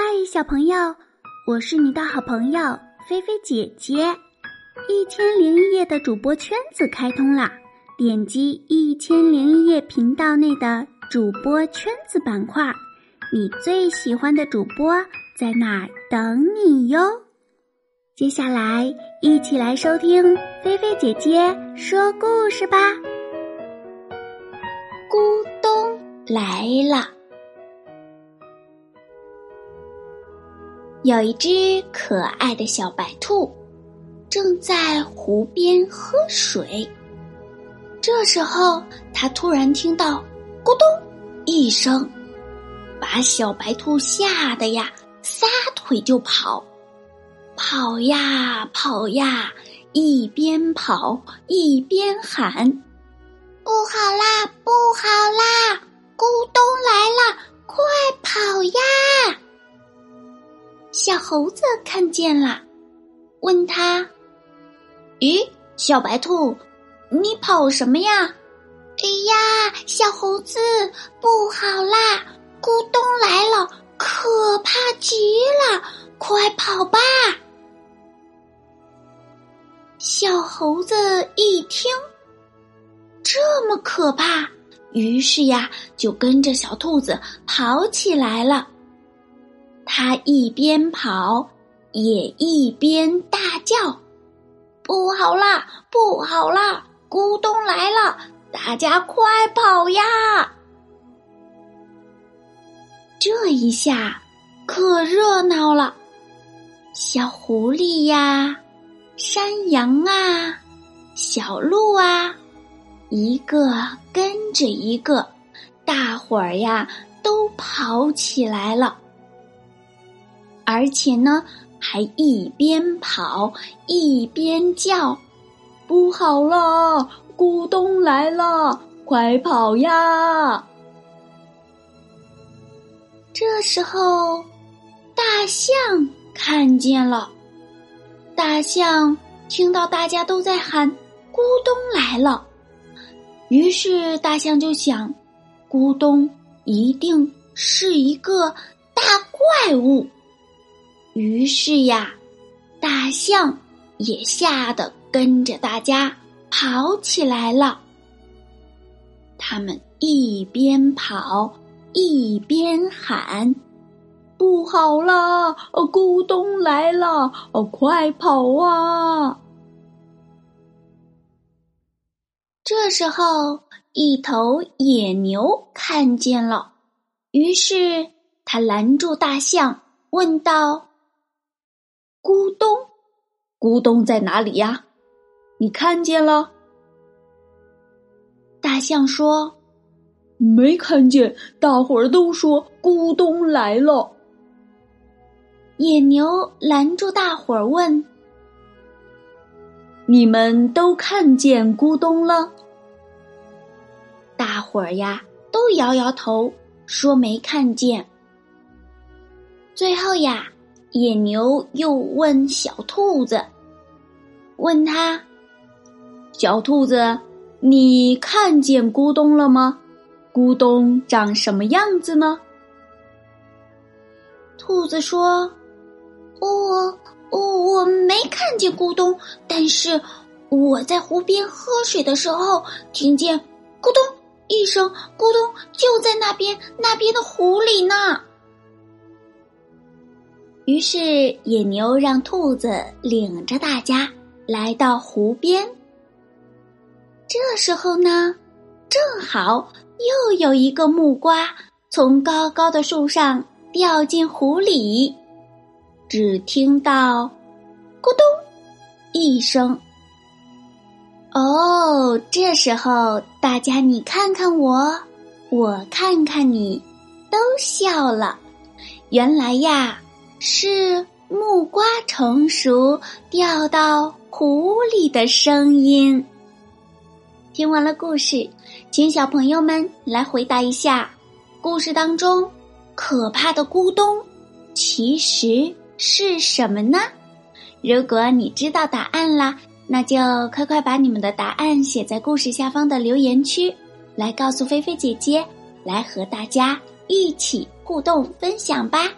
嗨，小朋友，我是你的好朋友菲菲姐姐。一千零一夜的主播圈子开通啦！点击一千零一夜频道内的主播圈子板块，你最喜欢的主播在那儿等你哟。接下来，一起来收听菲菲姐姐说故事吧。咕咚来了。有一只可爱的小白兔，正在湖边喝水。这时候，它突然听到“咕咚”一声，把小白兔吓得呀，撒腿就跑，跑呀跑呀，一边跑一边喊：“不好啦，不好啦，咕咚来了，快跑呀！”小猴子看见了，问他：“咦，小白兔，你跑什么呀？”“哎呀，小猴子，不好啦，咕咚来了，可怕极了，快跑吧！”小猴子一听，这么可怕，于是呀，就跟着小兔子跑起来了。他一边跑，也一边大叫：“不好啦，不好啦！咕咚来了，大家快跑呀！”这一下可热闹了，小狐狸呀，山羊啊，小鹿啊，一个跟着一个，大伙儿呀都跑起来了。而且呢，还一边跑一边叫：“不好了，咕咚来了，快跑呀！”这时候，大象看见了。大象听到大家都在喊“咕咚来了”，于是大象就想：“咕咚一定是一个大怪物。”于是呀，大象也吓得跟着大家跑起来了。他们一边跑一边喊：“不好啦！咕咚来了！哦快跑啊！”这时候，一头野牛看见了，于是他拦住大象，问道。咕咚，咕咚在哪里呀？你看见了？大象说：“没看见。”大伙儿都说：“咕咚来了。”野牛拦住大伙儿问：“你们都看见咕咚了？”大伙儿呀都摇摇头，说没看见。最后呀。野牛又问小兔子：“问他，小兔子，你看见咕咚了吗？咕咚长什么样子呢？”兔子说：“我我我没看见咕咚，但是我在湖边喝水的时候，听见咕咚一声，咕咚就在那边那边的湖里呢。”于是，野牛让兔子领着大家来到湖边。这时候呢，正好又有一个木瓜从高高的树上掉进湖里，只听到“咕咚”一声。哦，这时候大家你看看我，我看看你，都笑了。原来呀。是木瓜成熟掉到湖里的声音。听完了故事，请小朋友们来回答一下：故事当中可怕的咕咚其实是什么呢？如果你知道答案啦，那就快快把你们的答案写在故事下方的留言区，来告诉菲菲姐姐，来和大家一起互动分享吧。